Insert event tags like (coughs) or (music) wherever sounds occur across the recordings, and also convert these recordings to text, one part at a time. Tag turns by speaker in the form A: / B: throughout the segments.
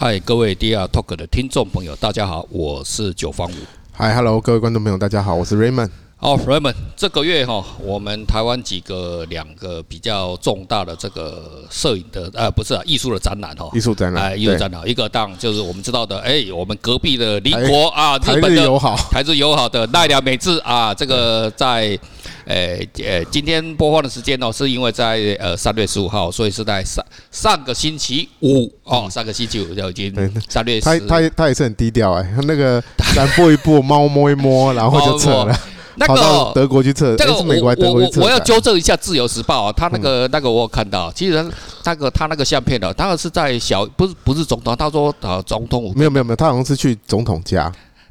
A: 嗨，各位 DR Talk 的听众朋友，大家好，我是九方五。
B: 嗨，Hello，各位观众朋友，大家好，我是 Raymond。
A: 好，Raymond，这个月哈，我们台湾几个两个比较重大的这个摄影的，呃，不是啊，艺术的展览哈，
B: 艺术展览，
A: 哎，艺术展览，一个当就是我们知道的，哎，我们隔壁的邻国啊，
B: 台日友好，
A: 台日友好的奈良美智啊，这个在。呃呃，今天播放的时间呢，是因为在呃三月十五号，所以是在上上个星期五哦，上个星期五就已经三月十。
B: 他他他也是很低调哎，他那个 (laughs) 咱播一播，猫摸一摸，然后就撤了，跑到德国去撤。这个美国德国
A: 我要纠正一下《自由时报》啊，他那个那个我有看到，其实那个他那个相片的，当然是在小不是不是总统，他说呃总统
B: 没有没有没有，他好像是去总统家。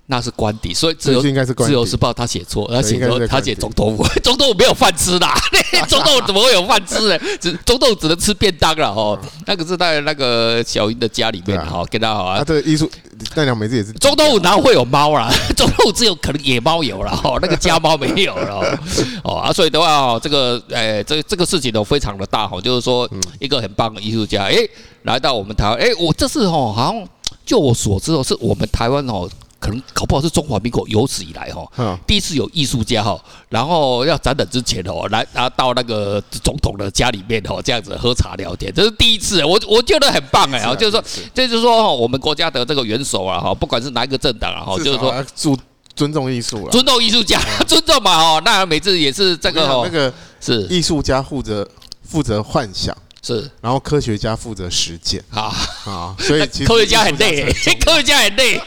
A: 那是官邸，所以自由自由时报他写错，他写错，他写总统府，总统府没有饭吃的，(laughs) 总统怎么会有饭吃呢？(laughs) 只总统只能吃便当了哦。那个是在那个小英的家里面哈，跟他好啊。
B: 他的艺术奈良美智也是。
A: 总统府哪会有猫啦？总统府只有可能野猫有了哦，那个家猫没有了哦啊，所以的话哦，这个诶，这这个事情都非常的大哈，就是说一个很棒的艺术家诶，来到我们台湾诶，我这次哦好像就我所知哦，是我们台湾哦。可能搞不好是中华民国有史以来哈，第一次有艺术家哈，然后要展览之前哦，来啊到那个总统的家里面哦，这样子喝茶聊天，这是第一次，我我觉得很棒哎，就是说，这就是说哈，我们国家的这个元首啊哈，不管是哪一个政党啊哈，就是说
B: 尊尊重艺术，
A: 尊重艺术家，(laughs) 尊重嘛哦，那每次也是这个
B: 那个是。艺术家负责负责幻想。
A: 是，
B: 然后科学家负责实践
A: 啊
B: 啊，所以
A: 科学家很累，科学家很累，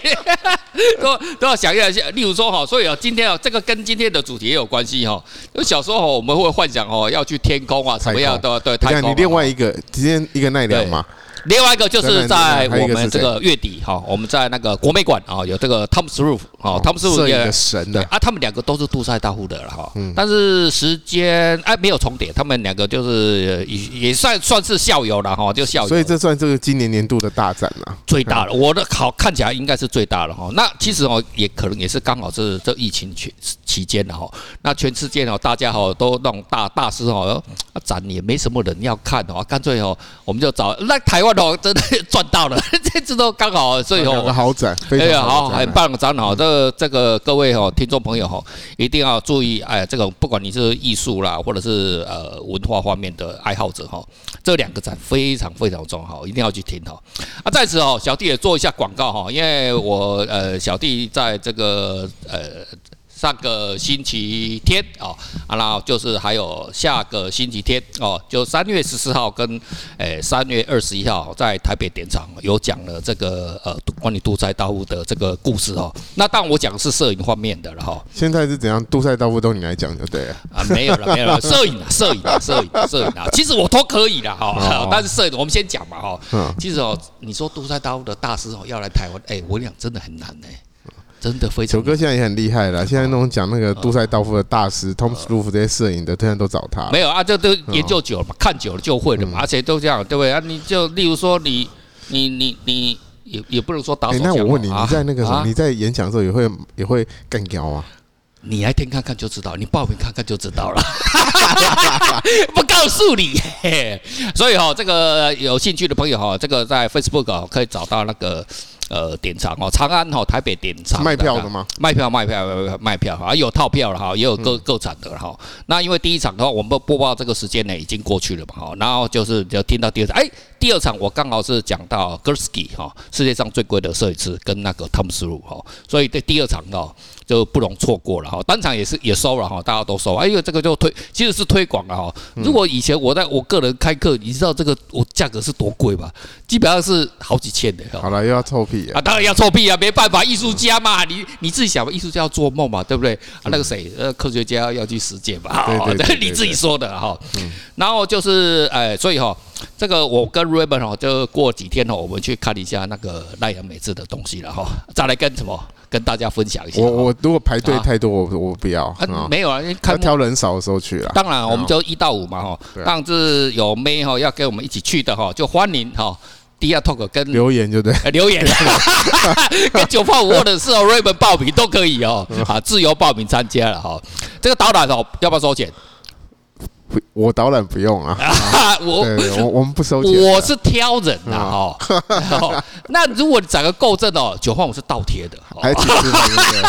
A: (laughs) 都都要想一下。例如说哈，所以啊，今天啊，这个跟今天的主题也有关系哈。因为小时候我们会幻想哦，要去天空啊，什么样的对太空。
B: 你另外一个今天一个奈良嘛。
A: 另外一个就是在我们这个月底哈，我们在那个国美馆啊，有这个 Thomas Roof 啊，Thomas Roof 也
B: 神的
A: 啊，他们两个都是杜塞大户的了哈，但是时间哎没有重叠，他们两个就是也也算算是校友了哈，就校友。
B: 所以这算这个今年年度的大展了，
A: 最大的，我的好看起来应该是最大的哈。那其实哦，也可能也是刚好是这疫情期期间的哈，那全世界哦，大家哈都那种大大师哦，展也没什么人要看哦，干脆哦，我们就找那台湾哦，真的。赚到了，(laughs) 这次都刚好，所以哦，
B: 好展，
A: 哎呀，好，很棒的展览。这个这个各位哦，听众朋友哈，一定要注意，哎，这个不管你是艺术啦，或者是呃文化方面的爱好者哈，这两个展非常非常重要，一定要去听哈。啊，在此哦，小弟也做一下广告哈，因为我呃小弟在这个呃。上个星期天哦，啊然后就是还有下个星期天哦，就三月十四号跟诶三月二十一号在台北典藏有讲了这个呃关于杜塞道夫的这个故事哦。那当然我讲的是摄影方面的了哈。
B: 现在是怎样？杜塞道夫都你来讲就对了
A: 啊，没有了没有了，摄影啊摄影啊摄影摄影啊，其实我都可以了哈。但是摄影我们先讲嘛哈。其实哦，你说杜塞道夫的大师哦要来台湾，哎，我讲真的很难哎。真的非常。九
B: 哥现在也很厉害了，现在那种讲那个杜塞道夫的大师，Thomas Roof 这些摄影的，现在都找他。
A: 没有啊，这都研究久了嘛，看久了就会了嘛，而且都这样，对不对啊？你就例如说，你你你你也也不能说打手枪。
B: 那我问你，你在那个什么，你在演讲的时候也会也会干掉啊？
A: 你来听看看就知道，你报名看看就知道了。(laughs) 不告诉你，所以哈，这个有兴趣的朋友哈，这个在 Facebook 可以找到那个。呃，典藏哦，长安哈，台北典藏
B: 卖票的吗？
A: 卖票，卖票，卖票啊，有套票了哈，也有各各场的哈。那因为第一场的话，我们播报这个时间呢已经过去了嘛哈，然后就是就听到第二场，哎，第二场我刚好是讲到 Gursky 哈，世界上最贵的摄影师跟那个 Thomas Roof 哈，所以这第二场呢。就不容错过了哈，单场也是也收了哈，大家都收，哎呦，这个就推其实是推广了哈。如果以前我在我个人开课，你知道这个我价格是多贵吧？基本上是好几千的。
B: 好了，又要臭屁
A: 啊！当然要臭屁啊，没办法，艺术家嘛，你你自己想吧，艺术家要做梦嘛，对不对？啊，那个谁，呃，科学家要去实践嘛，好，这是 (laughs) 你自己说的哈。然后就是哎，所以哈，这个我跟 Raymond 哈，就过几天哈，我们去看一下那个奈良美智的东西了哈，再来跟什么？跟大家分享一下。
B: 我我如果排队太多，我我不要。
A: 没有啊，
B: 看挑人少的时候去了。
A: 当然，我们就一到五嘛哈。当然是有妹哈要跟我们一起去的哈，就欢迎哈。DR Talk 跟
B: 留言就对，
A: 留言，(laughs) 跟九八五或者是 Raymond 报名都可以哦。啊，自由报名参加了哈。这个导览哦，要不要收钱？
B: 我导览不用啊，(laughs) 我我我们不收钱，
A: 我是挑人呐哈。那如果你找个够正哦，九换五是倒贴的，
B: 还挺值得。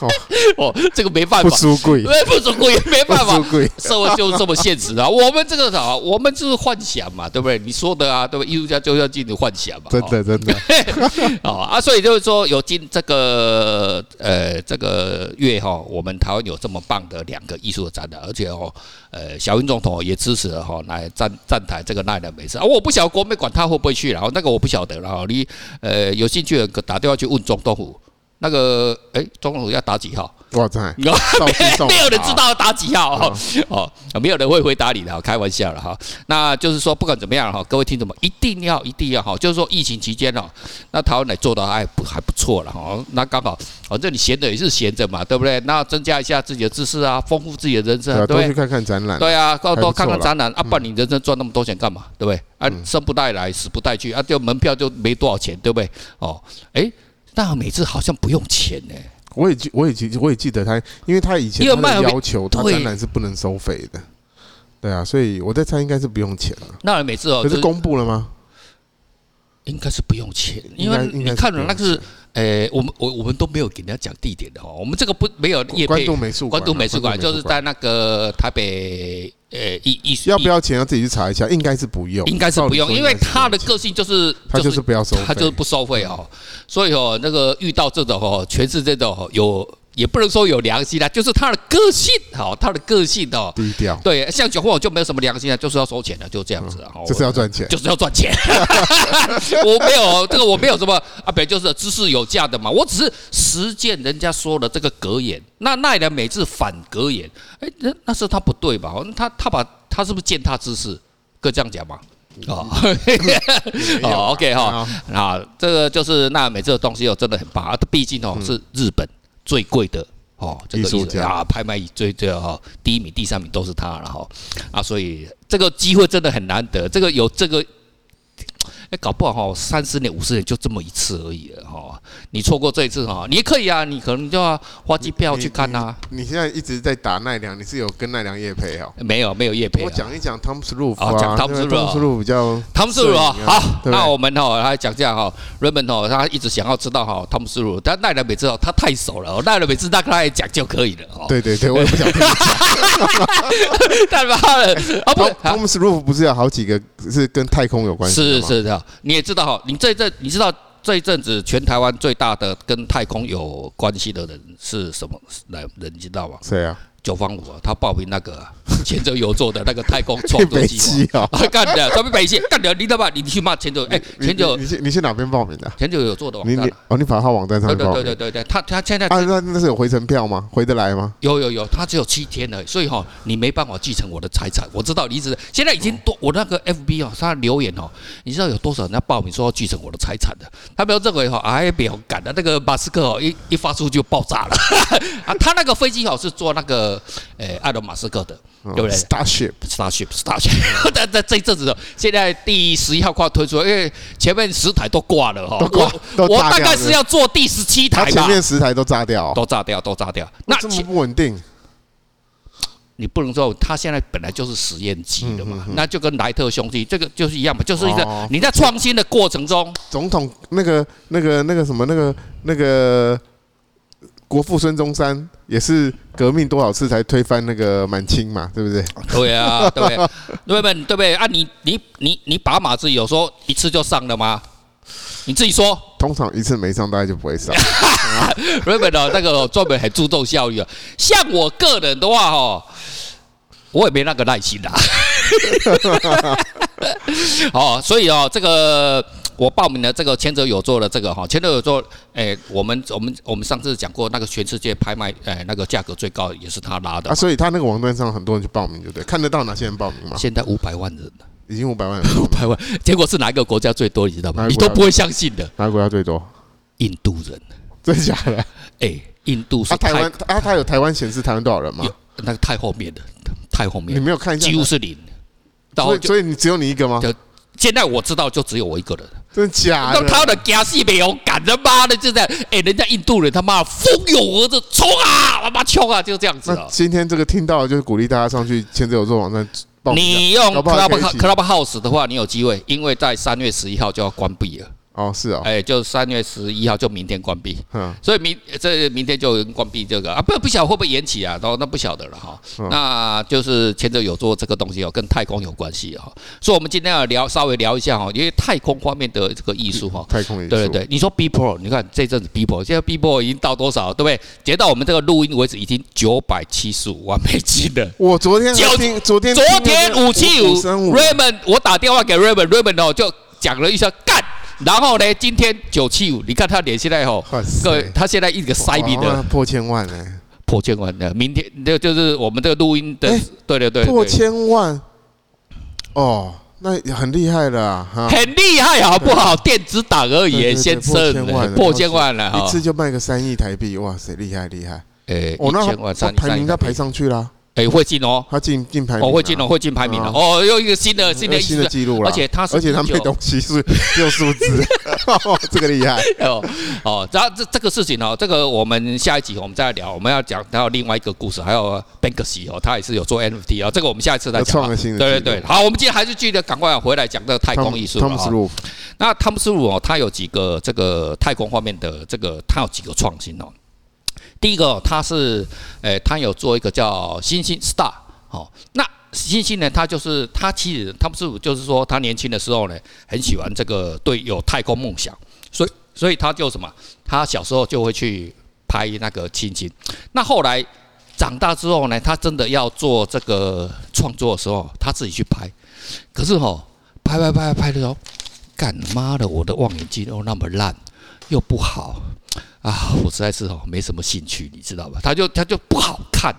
B: (laughs)
A: 哦，这个没办法，
B: 不出柜，
A: 不出柜也 (laughs) 没办法，社会就是这么现实啊。(laughs) 我们这个啥，我们就是幻想嘛，对不对？你说的啊，对不对？艺术家就要进行幻想嘛，
B: 真的真的。
A: 啊，所以就是说，有今这个呃这个月哈，我们台湾有这么棒的两个艺术的展览，而且哦，呃，小英总统也支持了哈，来站站台这个奈良美智啊。我不晓得国美管他会不会去，然后那个我不晓得了哈。你呃有兴趣的打电话去问总统府。那个哎，总统府要打几号？
B: 哇塞，(laughs)
A: 没没有人知道要打几号哦哦，没有人会回答你的，开玩笑了哈。那就是说，不管怎么样哈，各位听众们一定要一定要哈，就是说疫情期间哦，那台湾来做的还不还不错了哈。那刚好反正你闲着也是闲着嘛，对不对？那增加一下自己的知识啊，丰富自己的人生，对，
B: 多去看看展览。
A: 对啊，多多看看展览啊，不然你人生赚那么多钱干嘛？对不对？啊，生不带来，死不带去啊，就门票就没多少钱，对不对？哦，哎。但每次好像不用钱呢。
B: 我也记，我也记，我也记得他，因为他以前他要求他当然是不能收费的。对啊，所以我在猜应该是不用钱了。
A: 那每次哦，
B: 可是公布了吗？
A: 应该是不用钱，因为你看了那个是。诶，我们我我们都没有给人家讲地点的哈，我们这个不没有夜配。关渡美术馆，关渡美术馆就是在那个台北诶艺艺术。
B: 要不要钱要自己去查一下，应该是不用。
A: 应该是不用，因为他的个性就是
B: 他就是不要收，
A: 他就是不收费哦。所以哦，那个遇到这种哦，全是这种有。也不能说有良心啦，就是他的个性，好，他的个性哦，
B: 低调。
A: 对，像九号就没有什么良心啊，就是要收钱的，就这样子啊，
B: 就是要赚钱，
A: 就是要赚钱。(laughs) 我没有这个，我没有什么啊，本来就是知识有价的嘛，我只是实践人家说的这个格言。那奈良美智反格言，哎，那那是他不对吧？他他把他是不是践踏知识？可以这样讲吗？哦，(laughs) 哦，OK 哈，啊，这个就是奈良美智的东西哦，真的很棒啊，毕竟哦是日本。最贵的哦，这个艺术家啊，拍卖最最哈，第一名、第三名都是他了哈啊，所以这个机会真的很难得，这个有这个。哎，搞不好哈，三十年、五十年就这么一次而已了哈。你错过这一次哈，你也可以啊，你可能就要花机票去看呐。
B: 你现在一直在打奈良，你是有跟奈良业配哦？
A: 没有，没有业配。
B: 我讲一讲汤姆斯路夫啊，
A: 讲汤姆斯路，汤姆斯
B: 路比较
A: 汤姆斯路啊。好，那我们哈来讲这样哈，Raymond 哦，他一直想要知道哈汤姆斯路，但奈良美智哦，他太熟了，奈良美智大概他讲就可以了哦。
B: 对对对，我也不想听你讲。
A: 太妈了啊！不，
B: 汤姆斯路夫不是有好几个是跟太空有关系？
A: 是是的，你也知道哈。你这一阵，你知道这一阵子全台湾最大的跟太空有关系的人是什么人？人知道吗？
B: 谁啊？
A: 九方五啊，他报名那个前泽友作的那个太空创作计划，(laughs) 干的，专门北线干的，你知道吧？你去骂前泽，哎，前泽，
B: 你去你去哪边报名的？
A: 前泽友作的网站。
B: 哦，你跑他网站上报。
A: 对对对对对，他他现在
B: 啊，那那是有回程票吗？回得来吗？
A: 有有有，他只有七天了，所以哈，你没办法继承我的财产。我知道你一直现在已经多，我那个 FB 哦，他留言哦，你知道有多少人要报名说要继承我的财产的？他没有认为哈，(laughs) 哎，不要赶的，那个马斯克哦，一一发出就爆炸了 (laughs) 啊！他那个飞机哦是坐那个诶按。马斯克的，对不对？Starship，Starship，Starship。但 (laughs) 在这一阵子，现在第十一号快要推出，因为前面十台都挂了哈。我我大概是要做第十七台吧。
B: 前面十台都炸掉，
A: 都炸掉，都炸掉。
B: 那这么不稳定，
A: 你不能说他现在本来就是实验机的嘛？那就跟莱特兄弟这个就是一样嘛，就是一个你在创新的过程中，
B: 总统那个那个那个什么那个那个。国父孙中山也是革命多少次才推翻那个满清嘛，对不对？
A: 对啊，对不对？对不对？对不对？啊，你你你你把马子有说一次就上了吗？你自己说。
B: 通常一次没上，大概就不会上。
A: 日本的那个专门很注重效率啊。像我个人的话，哦，我也没那个耐心啦。(laughs) 哦，所以哦，这个。我报名了这个前者有做的这个哈，前者有做，哎，我们我们我们上次讲过那个全世界拍卖，哎，那个价格最高也是他拉的啊，
B: 所以他那个网站上很多人去报名，对不对？看得到哪些人报名吗？
A: 现在五百万人，
B: 已经五百万人，(laughs)
A: 五百万，结果是哪一个国家最多？你知道吗？你都不会相信的，
B: 哪个国家最多？
A: 印度人，
B: 真的假的？
A: 哎，印度是
B: 台湾啊？他有台湾显示台湾多少人吗？
A: 那个太后面的，太后面，
B: 你没有看一下，
A: 几乎是零，
B: 所以所以你只有你一个吗？
A: 现在我知道就只有我一个人。
B: 真的假的？
A: 他的加西没有赶他妈的就这样，哎、欸，人家印度人他妈蜂拥而至，冲啊，他妈冲啊，就这样子。
B: 那今天这个听到就是鼓励大家上去签字有做网站。
A: 你用 Club Clubhouse 的话，你有机会，因为在三月十一号就要关闭了。
B: 哦，是哦，
A: 哎，就三月十一号就明天关闭，嗯，所以明这明天就关闭这个啊，不不晓得会不会延期啊？都那不晓得了哈。那就是前者有做这个东西哦，跟太空有关系哈。所以我们今天要聊稍微聊一下哈，因为太空方面的这个艺术哈。
B: 太空艺术。
A: 对对对，你说 B Pro，你看这阵子 B Pro，现在 B Pro 已经到多少，对不对？截到我们这个录音为止，已经九百七十五万美金了。
B: 我昨天听，昨天
A: 昨天五七五，Raymond，我打电话给 Raymond，Raymond 哦就讲了一下干。然后呢，今天九七五，你看他脸现在吼，各位，他现在一个塞比的。
B: 破千万呢，
A: 破千万的。明天就就是我们这个录音的，对对对，
B: 破千万，哦，那很厉害了啊，
A: 很厉害好不好？电子档而已，先生，破千万了，
B: 一次就卖个三亿台币，哇塞，厉害厉害，
A: 诶，一千万三，
B: 排名要排上去了。
A: 哎，会进哦，
B: 他进进排名，
A: 哦，会进哦，会进排名了哦，又一个新的新的
B: 新的记录了，
A: 而且他
B: 而且他没东西是 (laughs) 用数字，(laughs) 这个厉害。
A: 哦 (laughs) 哦，然后这这个事情哦，这个我们下一集我们再来聊，我们要讲还有另外一个故事，还有 Banksy 哦，他也是有做 NFT 哦，这个我们下一次再讲。对对对，好，我们今天还是记得赶快回来讲这个太空艺术了啊。那汤姆斯鲁哦，他有几个这个太空方面的这个，他有几个创新哦。第一个，他是，诶，他有做一个叫星星 Star，哦，那星星呢，他就是他其实他不是，就是说他年轻的时候呢，很喜欢这个，对，有太空梦想，所以所以他就什么，他小时候就会去拍那个星星。那后来长大之后呢，他真的要做这个创作的时候，他自己去拍，可是哈，拍拍拍拍的时候，干妈的，我的望远镜又那么烂，又不好。啊，我实在是哦没什么兴趣，你知道吧？他就他就不好看，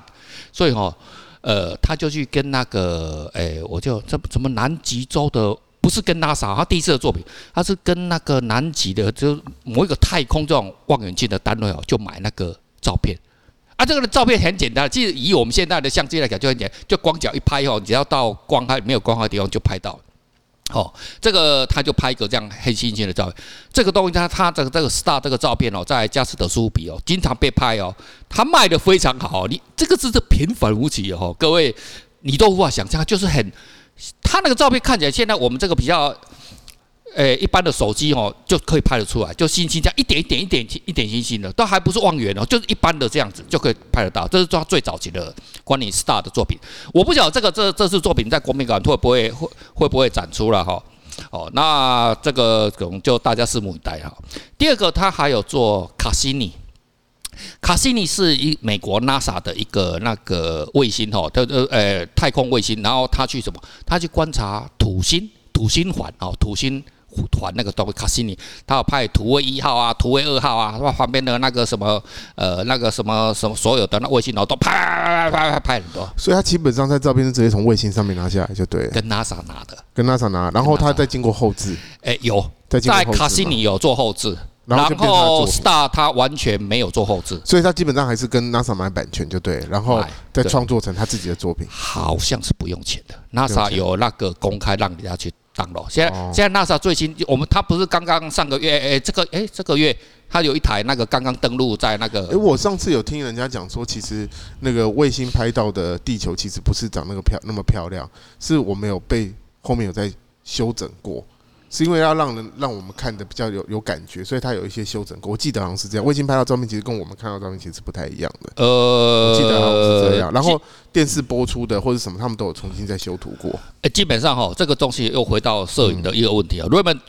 A: 所以哦，呃，他就去跟那个，哎，我就这什么南极洲的，不是跟拉萨他第一次的作品，他是跟那个南极的，就某一个太空这种望远镜的单位哦，就买那个照片。啊，这个的照片很简单，其实以我们现在的相机来讲就很简单，就光脚一拍哦，只要到光害没有光害的地方就拍到。哦，这个他就拍一个这样黑猩猩的照片。这个东西他他这个这个 star 这个照片哦，在加斯德苏比哦，经常被拍哦，他卖的非常好。你这个真是平凡无奇哦，各位你都无法想象，就是很他那个照片看起来，现在我们这个比较。诶，一般的手机哦就可以拍得出来，就星星这样一点一点一点一点星星的，都还不是望远哦，就是一般的这样子就可以拍得到。这是他最早期的关于 Star 的作品。我不晓得这个这这次作品在国民馆会不会会会不会展出了哈？哦，那这个可能就大家拭目以待哈。第二个，他还有做卡西尼，卡西尼是一美国 NASA 的一个那个卫星哈，它呃呃太空卫星，然后他去什么？他去观察土星土星环哦，土星。团那个东西卡西尼，他有派土卫一号啊，土卫二号啊，旁边的那个什么呃那个什么什么所有的那卫星，然后都拍拍拍拍拍很多。
B: 所以他基本上在照片是直接从卫星上面拿下来就对。
A: 跟 NASA 拿的。
B: 跟 NASA 拿，然后他再经过后置。
A: 哎，有在卡西尼有做后置，然后 Star 他完全没有做后置，
B: 所以他基本上还是跟 NASA 买版权就对，然后再创作成他自己的作品。
A: 好像是不用钱的，NASA 有那个公开让人家去。当了，现在现在 NASA 最新，我们它不是刚刚上个月，哎，这个哎这个月它有一台那个刚刚登陆在那个。
B: 哎，我上次有听人家讲说，其实那个卫星拍到的地球其实不是长那个漂那么漂亮，是我们有被后面有在修整过。是因为要让人让我们看的比较有有感觉，所以它有一些修整过。我记得好像是这样，我已经拍到照片其实跟我们看到照片其实是不太一样的。呃，我记得好像是这样。然后电视播出的或者什么，他们都有重新再修图过。
A: 哎，基本上哈，这个东西又回到摄影的一个问题啊。瑞文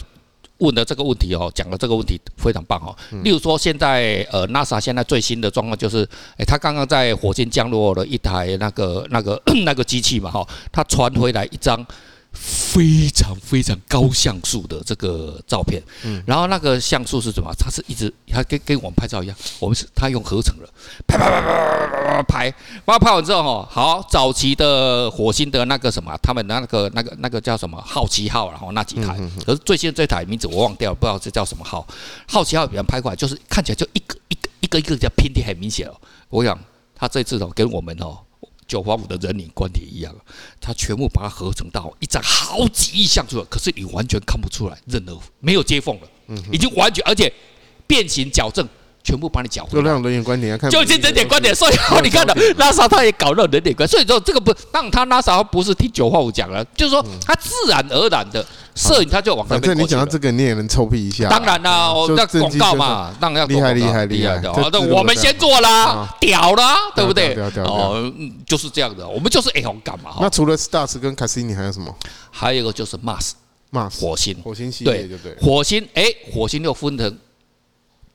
A: 问的这个问题哦，讲的这个问题非常棒哦。例如说，现在呃，NASA 现在最新的状况就是，哎，他刚刚在火星降落了一台那个那个 (coughs) 那个机器嘛哈，他传回来一张。非常非常高像素的这个照片，嗯，然后那个像素是什么？它是一直，它跟跟我们拍照一样，我们是它用合成的，拍拍拍拍拍拍拍，把它拍完之后哈，好，早期的火星的那个什么，他们那个那个那个叫什么好奇号，然后那几台，可是最新的这台名字我忘掉了，不知道这叫什么号。好奇号别人拍过来，就是看起来就一个一个一个一个叫偏离很明显哦。我想他这次哦跟我们哦。九八五的人脸关节一样，它全部把它合成到一张好几亿像素，可是你完全看不出来任何没有接缝了，已经完全而且变形矫正。全部把你搅回来，就
B: 让人脸观点看，
A: 就这人脸观点。所以你看到 NASA 他也搞了人脸观，所以说这个不让他 NASA 不是听九话五讲了，就是说他自然而然的摄影他就往那边。反正
B: 你讲到这个，你也能臭屁一下。
A: 当然啦，我那广告嘛，当然要
B: 厉害厉害厉害
A: 的。我们先做啦，屌啦，对不对？哦，就是这样的，我们就是哎红干嘛？
B: 那除了 Stars 跟 Cassini 还有什么？
A: 还有一个就是 Mars，Mars 火星，
B: 火星系列对对。
A: 火星哎，火星又分成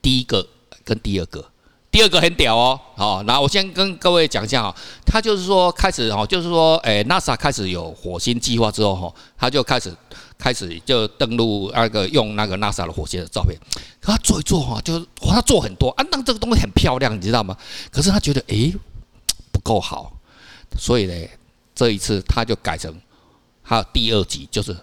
A: 第一个跟第二个。第二个很屌哦，好，那我先跟各位讲一下哈，他就是说开始哈，就是说，诶，NASA 开始有火星计划之后哈，他就开始开始就登陆那个用那个 NASA 的火星的照片，他做一做哈，就是他做很多。啊，那这个东西很漂亮，你知道吗？可是他觉得诶不够好，所以呢，这一次他就改成还有第二集就是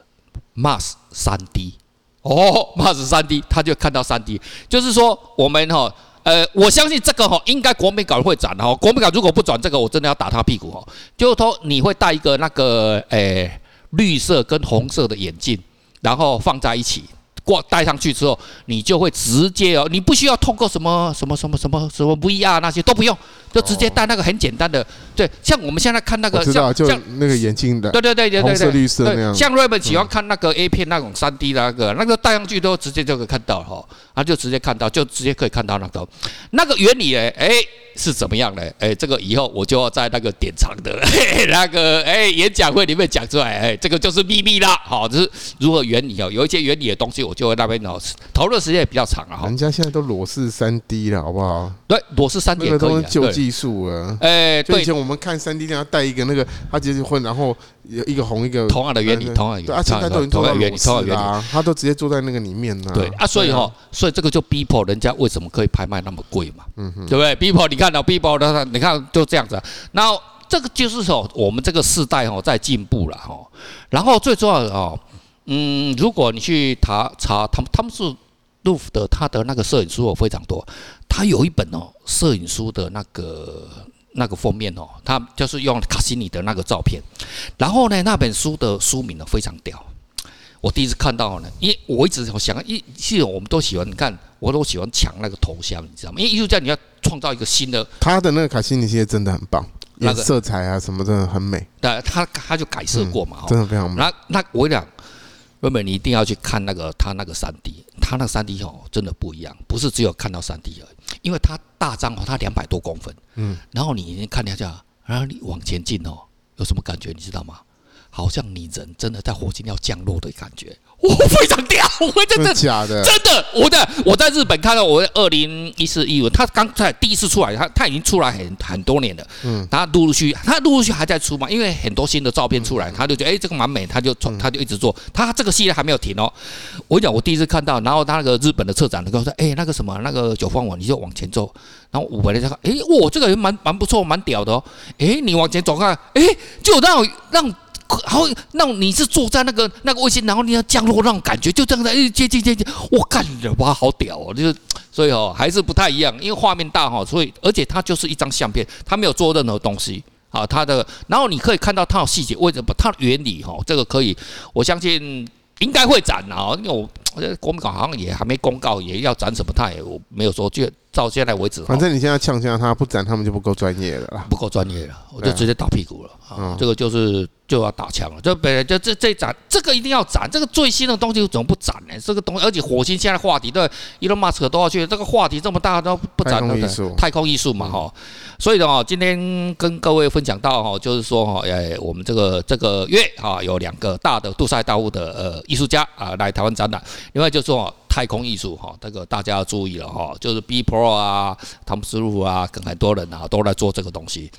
A: Mars 3D 哦，Mars 3D，他就看到 3D，就是说我们哈。呃，我相信这个哈，应该国美馆会转哈。国美馆如果不转这个，我真的要打他屁股哦。就是说，你会戴一个那个诶绿色跟红色的眼镜，然后放在一起。挂戴上去之后，你就会直接哦，你不需要通过什么什么什么什么什么 VR 那些都不用，就直接戴那个很简单的。对，像我们现在看那个像像
B: 那个眼镜的，
A: 对对对对对，
B: 红色绿色那样。
A: 像 Raymond 喜欢看那个 A 片那种三 D 的那个，那个戴上去都直接就可以看到哈，他就直接看到，就直接可以看到那个那个原理诶，哎。是怎么样的？哎，这个以后我就要在那个典藏的 (laughs) 那个哎演讲会里面讲出来。哎，这个就是秘密啦。好，就是如何原理哦，有一些原理的东西，我就会那边哦讨论时间也比较长啊。
B: 人家现在都裸视三 D 了，好不好？
A: 对，裸视三 D 也可以。
B: 旧技术了。哎，对。以前我们看三 D 那样带一个那个，他直接混，然后有一个红一个。
A: 同样的原理，同样的原理。
B: 对啊，现在都已经做到裸视啦，他都直接坐在那个里面呢。
A: 对啊，所以哈，所以这个就逼迫人家为什么可以拍卖那么贵嘛？嗯哼，对不对？逼迫你看到逼迫的。你看，就这样子。然后这个就是说，我们这个世代哦，在进步了哈。然后最重要的哦，嗯，如果你去查查，他们他们是路夫的，他的那个摄影书哦非常多。他有一本哦，摄影书的那个那个封面哦，他就是用卡西尼的那个照片。然后呢，那本书的书名呢非常屌。我第一次看到呢，因为我一直想，一其实我们都喜欢，你看，我都喜欢抢那个头像，你知道吗？因为艺术家你要创造一个新的。
B: 他的那个卡西尼系列真的很棒，那个色彩啊什么真的很美。
A: 对，他他就改色过嘛，
B: 真的非常美。
A: 那那我跟你讲，妹妹你一定要去看那个他那个三 D，他那个三 D 哦真的不一样，不是只有看到三 D 而已，因为它大张哦，它两百多公分，嗯，然后你看一下，然后你往前进哦，有什么感觉你知道吗？好像你人真的在火星要降落的感觉，(laughs) 我非常屌，我真的
B: 假的，
A: 真的，我在我在日本看到，我二零一四一五，他刚才第一次出来，他他已经出来很很多年了，嗯，他陆陆续他陆陆续还在出嘛，因为很多新的照片出来，他就觉得哎这个蛮美，他就他就一直做，他这个系列还没有停哦。我讲，我第一次看到，然后他那个日本的策展的跟我说，哎那个什么那个九方网，你就往前走，然后我回来再看，哎哇这个人蛮蛮不错，蛮屌的哦，哎你往前走看，哎就让让。然后那你是坐在那个那个卫星，然后你要降落那种感觉，就这样子，哎，接近接近，我干了，哇，好屌哦！就是所以哦，还是不太一样，因为画面大哈，所以而且它就是一张相片，它没有做任何东西啊，它的，然后你可以看到它的细节，为什么？它的原理哈，这个可以，我相信应该会展啊，因为我我觉得国美馆好像也还没公告，也要展什么，它也没有说就。到现在为止，
B: 反正你现在呛呛他不展，他们就不够专业了啦，
A: 不够专业了，我就直接打屁股了啊！这个就是就要打枪了，这本来就这这展，这个一定要展，这个最新的东西怎么不展呢？这个东西，而且火星现在话题，对，Elon Musk 都要去，这个话题这么大都不展，对不对？太空艺术嘛，哈，所以的话，今天跟各位分享到哈，就是说哈，哎，我们这个这个月哈，有两个大的杜塞大物的呃艺术家啊来台湾展览，另外就是说。太空艺术哈，这个大家要注意了哈，就是 B Pro 啊、汤姆斯路啊，跟很多人啊都在做这个东西。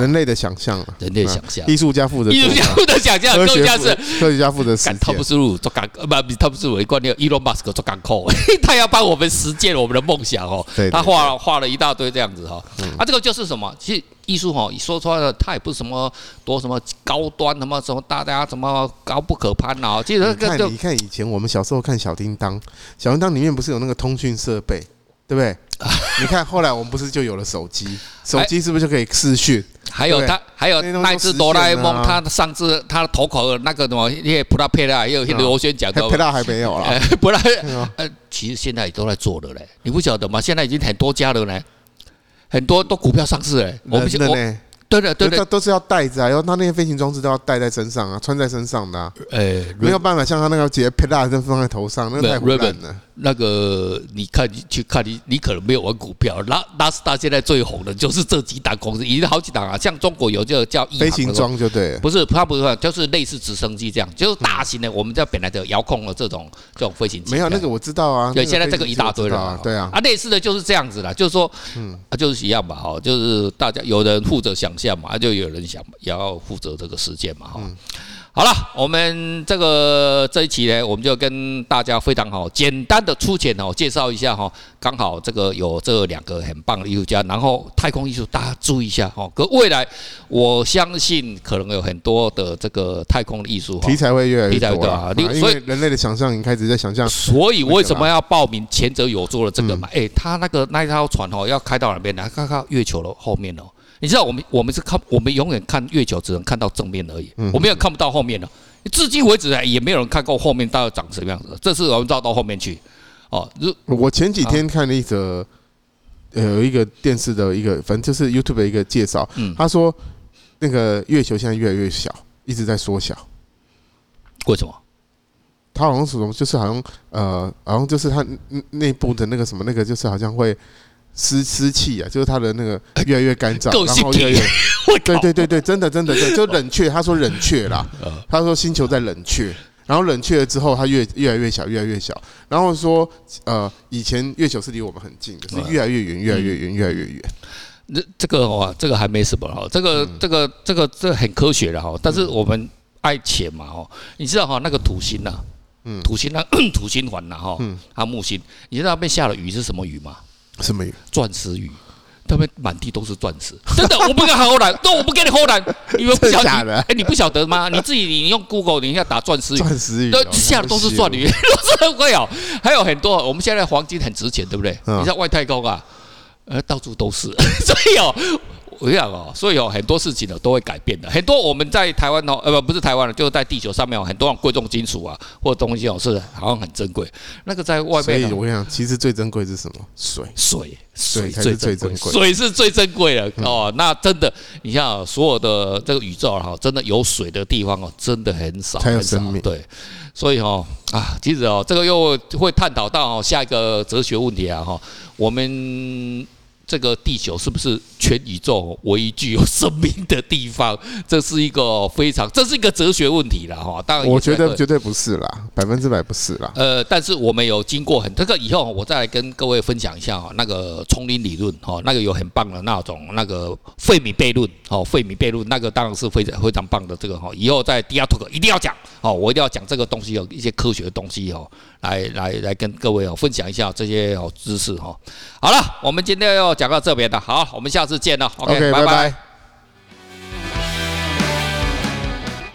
B: 人类的想象，
A: 人类想象，
B: 艺术家负责，
A: 艺术家负责想象，科学家是
B: 科学家负责实践。
A: 汤姆斯路做港，不，汤姆斯路一贯念，Elon Musk 做港口，(laughs) 他要帮我们实践我们的梦想哦。他画画了一大堆这样子哈，啊，这个就是什么？其实。艺术哈，说出来的，它也不是什么多什么高端，什么什么大家什么高不可攀啊。其实
B: 看，你看以前我们小时候看小叮当，小叮当里面不是有那个通讯设备，对不对？(laughs) 你看后来我们不是就有了手机，手机是不是就可以视讯？
A: 还有他，还有那只哆啦 A 梦，他上次他的头口的那个什么，那些普拉佩拉，也有螺旋桨的，(laughs)
B: 佩拉还没有了，(laughs)
A: 普拉，呃，其实现在也都在做了嘞，你不晓得吗？现在已经很多家了呢，很多都股票上市哎，我们现在。对的，对的，
B: 都是要带着啊，然后他那些飞行装置都要带在身上啊，穿在身上的。哎，没有办法像他那个直接佩戴就放在头上，那个太混乱了。
A: 那个你看，你去看你，你可能没有玩股票。拉拉斯达现在最红的就是这几档公司，已经好几档啊。像中国有这个叫
B: 飞行装就对，
A: 不是它不是，就是类似直升机这样，就是大型的。我们叫本来的遥控的这种这种飞行机。
B: 没有那个我知道啊，
A: 对，现在这个一大堆了，对啊。啊，类似的就是这样子啦，就是说，嗯，啊，就是一样吧，哈，就是大家有人负责想象嘛，就有人想也要负责这个实践嘛，哈。好了，我们这个这一期呢，我们就跟大家非常好简单的粗浅哦介绍一下哈。刚好这个有这两个很棒的艺术家，然后太空艺术大家注意一下哈。可未来我相信可能有很多的这个太空的艺术
B: 题材会越来越多
A: 啊。
B: 所以人类的想象已经开始在想象。
A: 所以为什么要报名前者有做了这个嘛？哎，他那个那一艘船哦要开到哪边来？看看月球的后面哦。你知道我们我们是看我们永远看月球只能看到正面而已，我们也看不到后面的。至今为止也没有人看过后面到底长什么样子。这次我们绕到后面去。哦，
B: 我前几天看了一则，呃，有一个电视的一个，反正就是 YouTube 的一个介绍。他说那个月球现在越来越小，一直在缩小。
A: 为什么？
B: 他好像什么，就是好像呃，好像就是他内部的那个什么，那个就是好像会。湿湿气啊，就是它的那个越来越干燥，(laughs) 然后越来越，(laughs) 对对对对，真的真的对，就冷却。他说冷却啦，(laughs) 他说星球在冷却，然后冷却了之后，它越越来越小，越来越小。然后说，呃，以前月球是离我们很近可，是越来越远，越来越远，越来越远。
A: 这这个哇，这个还没什么哈，这个这个这个这很科学的哈，但是我们爱钱嘛哈，你知道哈，那个土星呐，嗯，土星那 (coughs) 土星环呐哈，嗯，它木星，你知道那边下了雨是什么雨吗？
B: 什么鱼？
A: 钻石鱼，他们满地都是钻石，真的，我不跟后来，(laughs) 都我不给你后来，因为不晓得，哎，你不晓得吗？你自己你用 Google，你一下打钻石鱼，
B: 钻石鱼，
A: 都下的都是钻鱼，(laughs) 都是很贵哦。还有很多，我们现在黄金很值钱，对不对？你在外太空啊，呃，到处都是，(laughs) 所以哦。我讲哦，所以有很多事情呢都会改变的。很多我们在台湾哦，呃不不是台湾了，就是在地球上面有很多贵重金属啊，或者东西哦是好像很珍贵。那个在外面，
B: 所以我想，其实最珍贵是什么？水，
A: 水，
B: 水才是最珍贵。
A: 水是最珍贵的哦。那真的，你像所有的这个宇宙哈，真的有水的地方哦，真的很少，
B: 才有生命。
A: 对，所以哦啊，其实哦，这个又会探讨到下一个哲学问题啊哈，我们。这个地球是不是全宇宙唯一具有生命的地方？这是一个非常，这是一个哲学问题了哈。当然，
B: 我觉得绝对不是啦，百分之百不是啦。
A: 呃，但是我们有经过很这个以后，我再来跟各位分享一下哈，那个丛林理论哈，那个有很棒的那种那个费米悖论哦，费米悖论那个当然是非常非常棒的这个哈，以后在第二 talk 一定要讲哦，我一定要讲这个东西有一些科学的东西哦，来来来跟各位哦分享一下这些哦知识哈。好了，我们今天要。讲到这边的，好，我们下次见了，OK，拜拜。